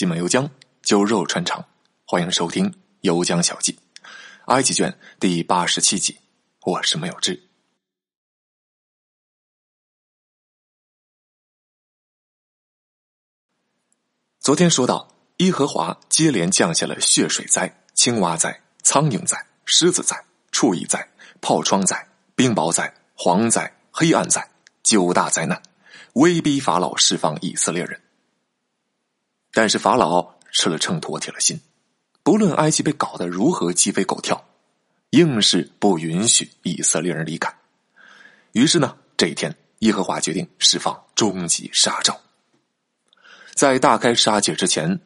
西门油浆，酒肉穿肠。欢迎收听《油浆小记》，埃及卷第八十七集。我是没有志。昨天说到，耶和华接连降下了血水灾、青蛙灾、苍蝇灾、狮子灾、畜蚁灾、炮疮灾、冰雹灾、蝗灾、黑暗灾九大灾难，威逼法老释放以色列人。但是法老吃了秤砣铁了心，不论埃及被搞得如何鸡飞狗跳，硬是不允许以色列人离开。于是呢，这一天，耶和华决定释放终极杀招。在大开杀戒之前，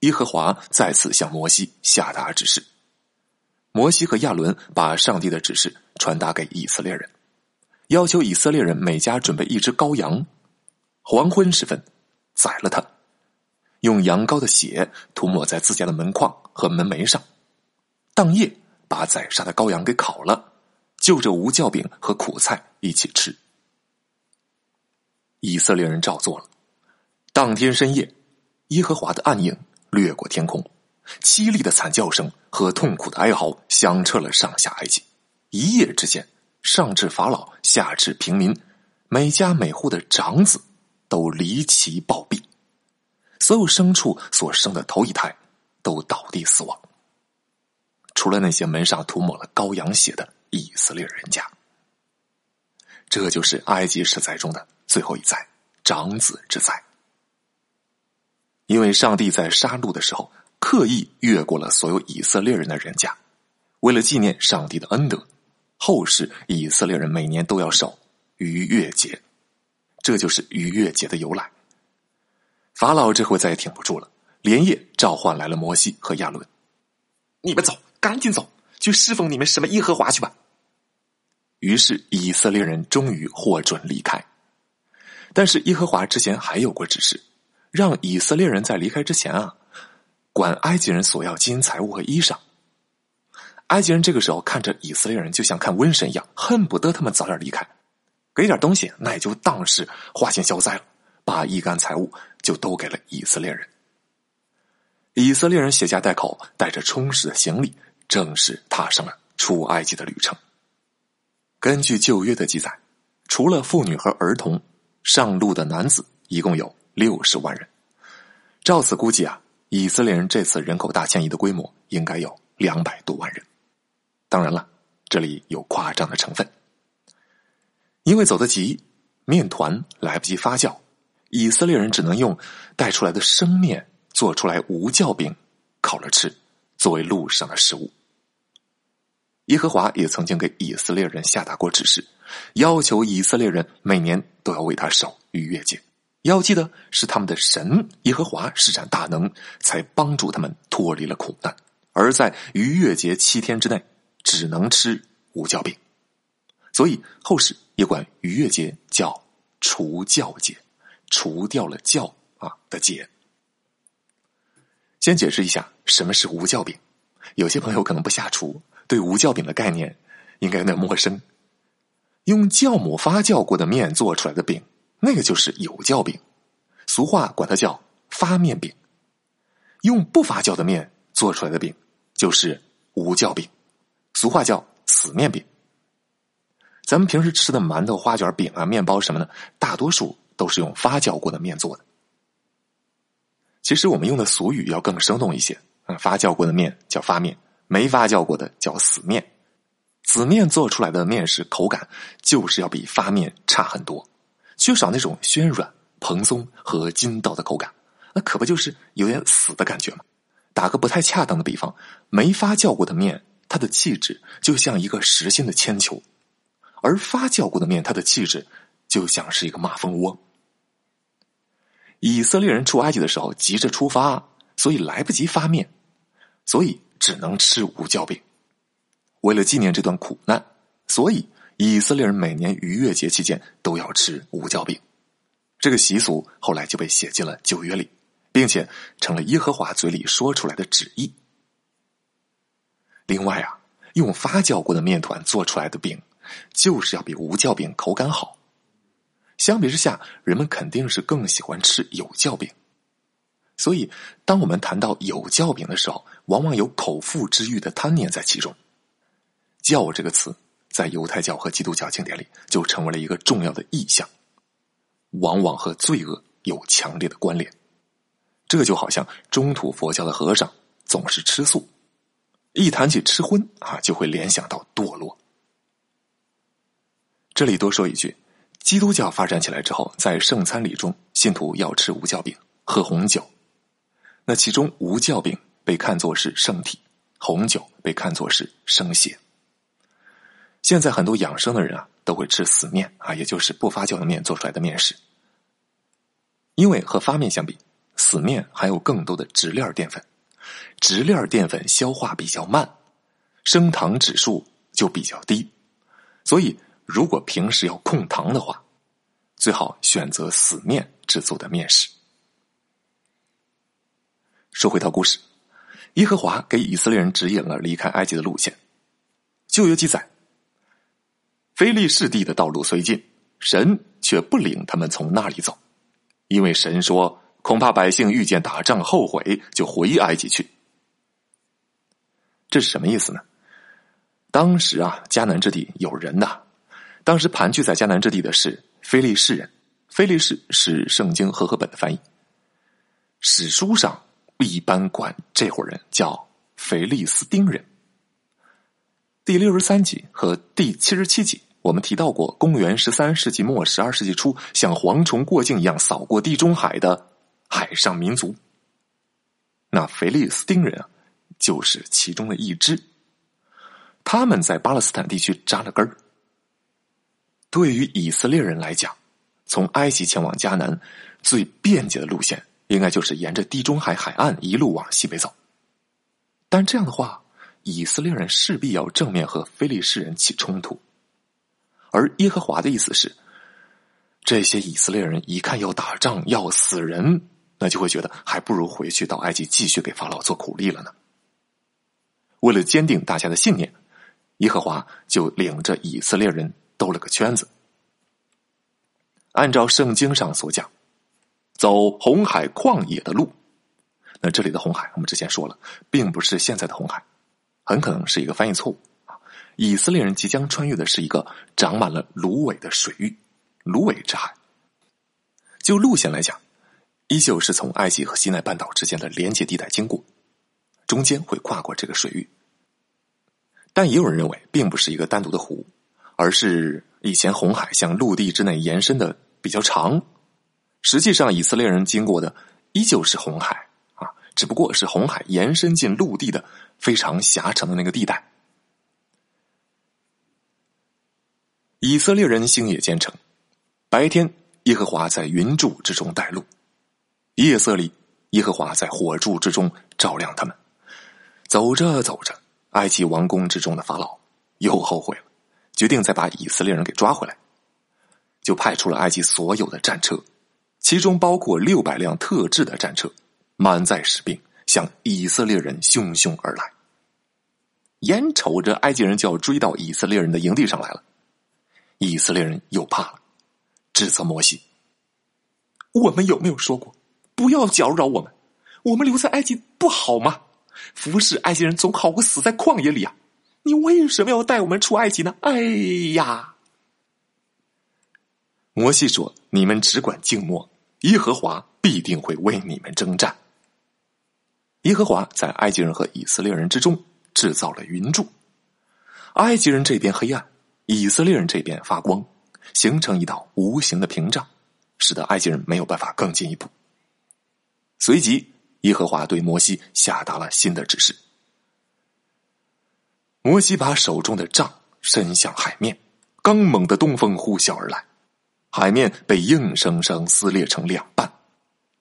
耶和华再次向摩西下达指示。摩西和亚伦把上帝的指示传达给以色列人，要求以色列人每家准备一只羔羊，黄昏时分宰了它。用羊羔的血涂抹在自家的门框和门楣上，当夜把宰杀的羔羊给烤了，就着无酵饼和苦菜一起吃。以色列人照做了。当天深夜，耶和华的暗影掠过天空，凄厉的惨叫声和痛苦的哀嚎响彻了上下埃及。一夜之间，上至法老，下至平民，每家每户的长子都离奇暴毙。所有牲畜所生的头一胎都倒地死亡，除了那些门上涂抹了羔羊血的以色列人家。这就是埃及十灾中的最后一灾——长子之灾。因为上帝在杀戮的时候刻意越过了所有以色列人的人家，为了纪念上帝的恩德，后世以色列人每年都要守逾越节，这就是逾越节的由来。法老这回再也挺不住了，连夜召唤来了摩西和亚伦：“你们走，赶紧走，去侍奉你们什么耶和华去吧。”于是以色列人终于获准离开。但是耶和华之前还有过指示，让以色列人在离开之前啊，管埃及人索要金银财物和衣裳。埃及人这个时候看着以色列人，就像看瘟神一样，恨不得他们早点离开，给点东西，那也就当是花钱消灾了。把一干财物就都给了以色列人。以色列人携家带口，带着充实的行李，正式踏上了出埃及的旅程。根据旧约的记载，除了妇女和儿童，上路的男子一共有六十万人。照此估计啊，以色列人这次人口大迁移的规模应该有两百多万人。当然了，这里有夸张的成分，因为走得急，面团来不及发酵。以色列人只能用带出来的生面做出来无酵饼烤了吃，作为路上的食物。耶和华也曾经给以色列人下达过指示，要求以色列人每年都要为他守逾越节。要记得是他们的神耶和华施展大能，才帮助他们脱离了苦难。而在逾越节七天之内，只能吃无酵饼，所以后世也管逾越节叫除酵节。除掉了酵啊的解。先解释一下什么是无酵饼，有些朋友可能不下厨，对无酵饼的概念应该有点陌生。用酵母发酵过的面做出来的饼，那个就是有酵饼，俗话管它叫发面饼。用不发酵的面做出来的饼，就是无酵饼，俗话叫死面饼。咱们平时吃的馒头、花卷、饼啊、面包什么的，大多数。都是用发酵过的面做的。其实我们用的俗语要更生动一些，啊，发酵过的面叫发面，没发酵过的叫死面。死面做出来的面食口感就是要比发面差很多，缺少那种暄软、蓬松和筋道的口感，那可不就是有点死的感觉吗？打个不太恰当的比方，没发酵过的面，它的气质就像一个实心的铅球，而发酵过的面，它的气质就像是一个马蜂窝。以色列人出埃及的时候急着出发，所以来不及发面，所以只能吃无酵饼。为了纪念这段苦难，所以以色列人每年逾越节期间都要吃无酵饼。这个习俗后来就被写进了旧约里，并且成了耶和华嘴里说出来的旨意。另外啊，用发酵过的面团做出来的饼，就是要比无酵饼口感好。相比之下，人们肯定是更喜欢吃有酵饼，所以，当我们谈到有教饼的时候，往往有口腹之欲的贪念在其中。教这个词，在犹太教和基督教经典里，就成为了一个重要的意象，往往和罪恶有强烈的关联。这就好像中土佛教的和尚总是吃素，一谈起吃荤啊，就会联想到堕落。这里多说一句，基督教发展起来之后，在圣餐礼中，信徒要吃无酵饼，喝红酒。那其中无酵饼被看作是圣体，红酒被看作是生血。现在很多养生的人啊，都会吃死面啊，也就是不发酵的面做出来的面食。因为和发面相比，死面含有更多的直链淀粉，直链淀粉消化比较慢，升糖指数就比较低，所以如果平时要控糖的话，最好选择死面制作的面食。说回到故事，耶和华给以色列人指引了离开埃及的路线。旧约记载，非利士地的道路虽近，神却不领他们从那里走，因为神说，恐怕百姓遇见打仗后悔，就回埃及去。这是什么意思呢？当时啊，迦南之地有人呐，当时盘踞在迦南之地的是非利士人，非利士是圣经和合本的翻译，史书上。一般管这伙人叫腓利斯丁人。第六十三集和第七十七集，我们提到过，公元十三世纪末、十二世纪初，像蝗虫过境一样扫过地中海的海上民族。那腓利斯丁人啊，就是其中的一支。他们在巴勒斯坦地区扎了根儿。对于以色列人来讲，从埃及前往迦南最便捷的路线。应该就是沿着地中海海岸一路往西北走，但这样的话，以色列人势必要正面和非利士人起冲突，而耶和华的意思是，这些以色列人一看要打仗要死人，那就会觉得还不如回去到埃及继续给法老做苦力了呢。为了坚定大家的信念，耶和华就领着以色列人兜了个圈子，按照圣经上所讲。走红海旷野的路，那这里的红海，我们之前说了，并不是现在的红海，很可能是一个翻译错误啊。以色列人即将穿越的是一个长满了芦苇的水域——芦苇之海。就路线来讲，依旧是从埃及和西奈半岛之间的连接地带经过，中间会跨过这个水域。但也有人认为，并不是一个单独的湖，而是以前红海向陆地之内延伸的比较长。实际上，以色列人经过的依旧是红海啊，只不过是红海延伸进陆地的非常狭长的那个地带。以色列人星夜兼程，白天耶和华在云柱之中带路，夜色里耶和华在火柱之中照亮他们。走着走着，埃及王宫之中的法老又后悔了，决定再把以色列人给抓回来，就派出了埃及所有的战车。其中包括六百辆特制的战车，满载士兵向以色列人汹汹而来。眼瞅着埃及人就要追到以色列人的营地上来了，以色列人又怕了，指责摩西：“我们有没有说过不要搅扰我们？我们留在埃及不好吗？服侍埃及人总好过死在旷野里啊！你为什么要带我们出埃及呢？”哎呀！摩西说：“你们只管静默，耶和华必定会为你们征战。”耶和华在埃及人和以色列人之中制造了云柱，埃及人这边黑暗，以色列人这边发光，形成一道无形的屏障，使得埃及人没有办法更进一步。随即，耶和华对摩西下达了新的指示：摩西把手中的杖伸向海面，刚猛的东风呼啸而来。海面被硬生生撕裂成两半，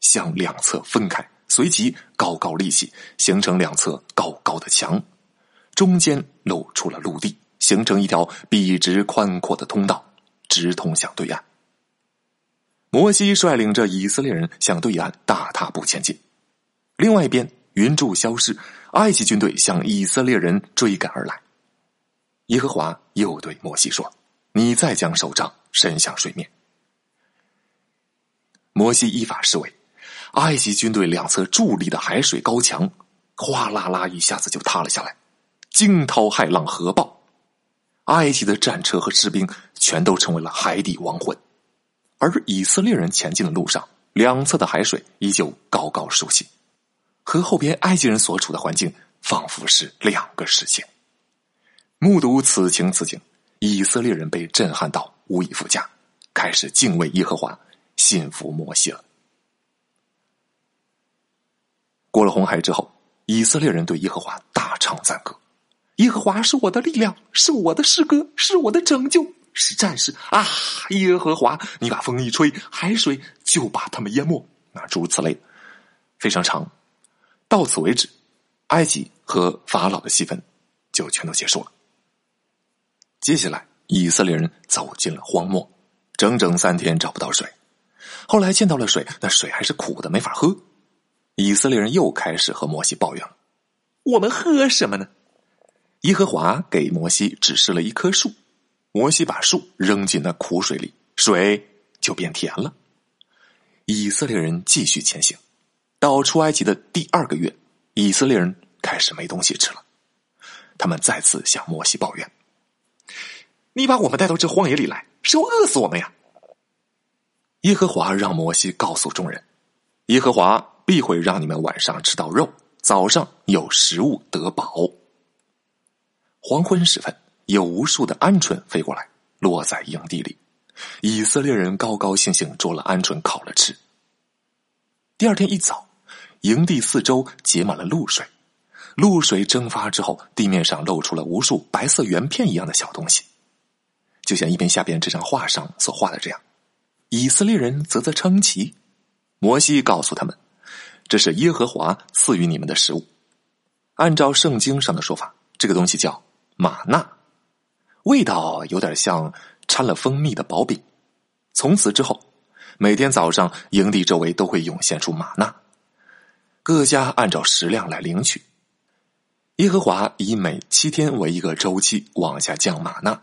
向两侧分开，随即高高立起，形成两侧高高的墙，中间露出了陆地，形成一条笔直宽阔的通道，直通向对岸。摩西率领着以色列人向对岸大踏步前进。另外一边，云柱消失，埃及军队向以色列人追赶而来。耶和华又对摩西说：“你再将手杖伸向水面。”摩西依法施为，埃及军队两侧伫立的海水高墙，哗啦啦一下子就塌了下来，惊涛骇浪核爆，埃及的战车和士兵全都成为了海底亡魂，而以色列人前进的路上，两侧的海水依旧高高竖起，和后边埃及人所处的环境仿佛是两个世界。目睹此情此景，以色列人被震撼到无以复加，开始敬畏耶和华，信服摩西了。过了红海之后，以色列人对耶和华大唱赞歌：“耶和华是我的力量，是我的诗歌，是我的拯救，是战士啊！耶和华，你把风一吹，海水就把他们淹没。”啊，诸如此类，非常长。到此为止，埃及和法老的戏份就全都结束了。接下来，以色列人走进了荒漠，整整三天找不到水。后来见到了水，那水还是苦的，没法喝。以色列人又开始和摩西抱怨了：“我们喝什么呢？”耶和华给摩西指示了一棵树，摩西把树扔进那苦水里，水就变甜了。以色列人继续前行，到出埃及的第二个月，以色列人开始没东西吃了。他们再次向摩西抱怨：“你把我们带到这荒野里来，是要饿死我们呀！”耶和华让摩西告诉众人：“耶和华。”必会让你们晚上吃到肉，早上有食物得饱。黄昏时分，有无数的鹌鹑飞过来，落在营地里。以色列人高高兴兴捉了鹌鹑烤了吃。第二天一早，营地四周结满了露水，露水蒸发之后，地面上露出了无数白色圆片一样的小东西，就像一边下边这张画上所画的这样。以色列人啧啧称奇。摩西告诉他们。这是耶和华赐予你们的食物。按照圣经上的说法，这个东西叫玛纳，味道有点像掺了蜂蜜的薄饼。从此之后，每天早上营地周围都会涌现出玛纳，各家按照食量来领取。耶和华以每七天为一个周期往下降玛纳，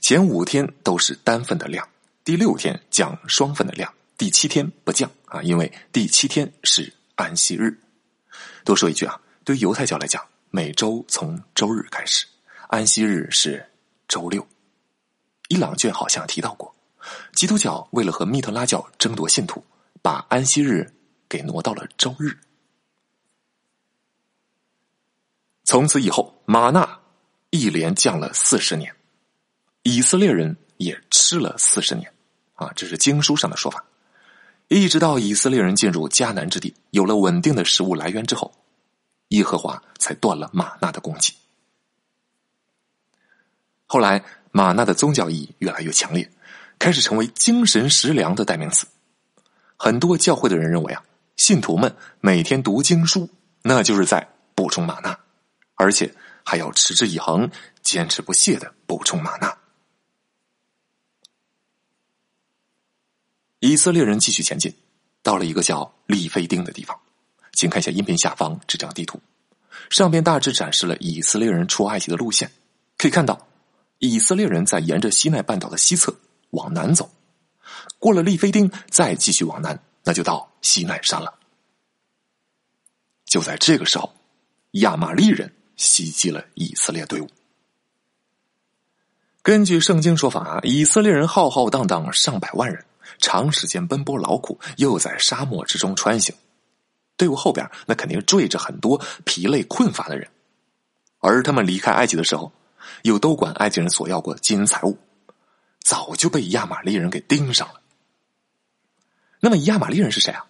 前五天都是单份的量，第六天降双份的量，第七天不降啊，因为第七天是。安息日，多说一句啊，对犹太教来讲，每周从周日开始，安息日是周六。伊朗卷好像提到过，基督教为了和密特拉教争夺信徒，把安息日给挪到了周日。从此以后，玛纳一连降了四十年，以色列人也吃了四十年，啊，这是经书上的说法。一直到以色列人进入迦南之地，有了稳定的食物来源之后，耶和华才断了玛纳的供给。后来，玛纳的宗教意义越来越强烈，开始成为精神食粮的代名词。很多教会的人认为啊，信徒们每天读经书，那就是在补充玛纳，而且还要持之以恒、坚持不懈的补充玛纳。以色列人继续前进，到了一个叫利菲丁的地方。请看一下音频下方这张地图，上边大致展示了以色列人出埃及的路线。可以看到，以色列人在沿着西奈半岛的西侧往南走，过了利菲丁，再继续往南，那就到西奈山了。就在这个时候，亚玛利人袭击了以色列队伍。根据圣经说法，以色列人浩浩荡荡上百万人。长时间奔波劳苦，又在沙漠之中穿行，队伍后边那肯定缀着很多疲累困乏的人，而他们离开埃及的时候，又都管埃及人索要过金银财物，早就被亚玛力人给盯上了。那么亚玛力人是谁啊？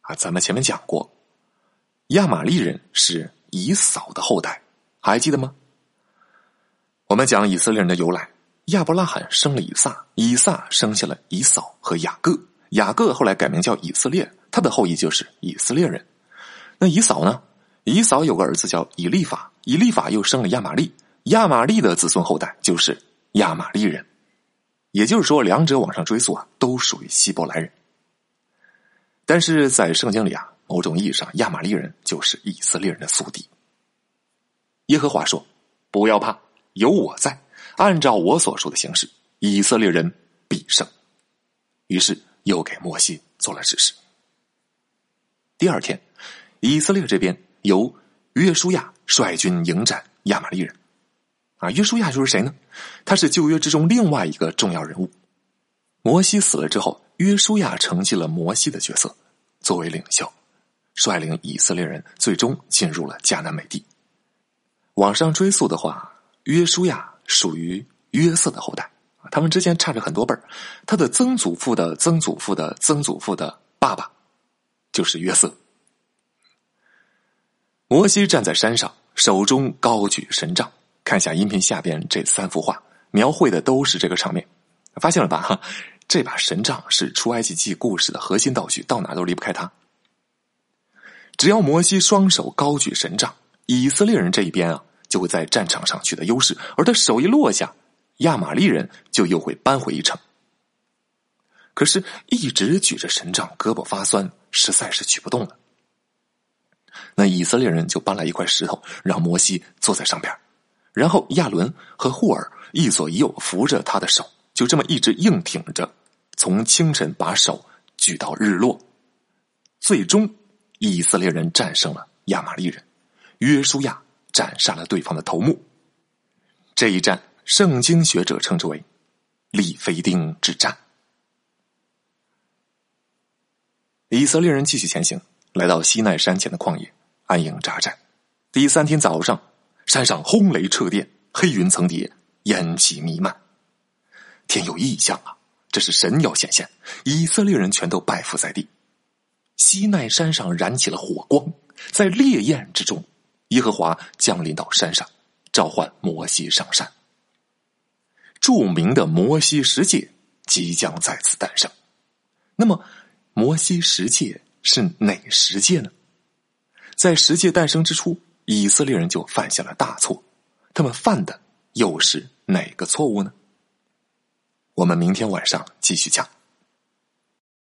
啊，咱们前面讲过，亚玛力人是以扫的后代，还记得吗？我们讲以色列人的由来。亚伯拉罕生了以撒，以撒生下了以扫和雅各，雅各后来改名叫以色列，他的后裔就是以色列人。那以扫呢？以扫有个儿子叫以利法，以利法又生了亚玛利，亚玛利的子孙后代就是亚玛利人。也就是说，两者往上追溯啊，都属于希伯来人。但是在圣经里啊，某种意义上，亚玛利人就是以色列人的宿敌。耶和华说：“不要怕，有我在。”按照我所说的形式，以色列人必胜。于是又给摩西做了指示。第二天，以色列这边由约书亚率军迎战亚玛力人。啊，约书亚就是谁呢？他是旧约之中另外一个重要人物。摩西死了之后，约书亚承继了摩西的角色，作为领袖，率领以色列人最终进入了迦南美地。往上追溯的话，约书亚属于约瑟的后代，他们之间差着很多辈儿。他的曾祖父的曾祖父的曾祖父的爸爸就是约瑟。摩西站在山上，手中高举神杖。看下音频下边这三幅画，描绘的都是这个场面，发现了吧？哈，这把神杖是出埃及记故事的核心道具，到哪都离不开它。只要摩西双手高举神杖，以色列人这一边啊就会在战场上取得优势，而他手一落下，亚玛利人就又会扳回一城。可是，一直举着神杖，胳膊发酸，实在是举不动了。那以色列人就搬来一块石头，让摩西坐在上边。然后亚伦和霍尔一左一右扶着他的手，就这么一直硬挺着，从清晨把手举到日落。最终，以色列人战胜了亚玛利人，约书亚斩杀了对方的头目。这一战，圣经学者称之为“利非丁之战”。以色列人继续前行，来到西奈山前的旷野安营扎寨。第三天早上。山上轰雷掣电，黑云层叠，烟气弥漫。天有异象啊！这是神要显现，以色列人全都拜伏在地。西奈山上燃起了火光，在烈焰之中，耶和华降临到山上，召唤摩西上山。著名的摩西十诫即将再次诞生。那么，摩西十诫是哪十诫呢？在十诫诞生之初。以色列人就犯下了大错，他们犯的又是哪个错误呢？我们明天晚上继续讲。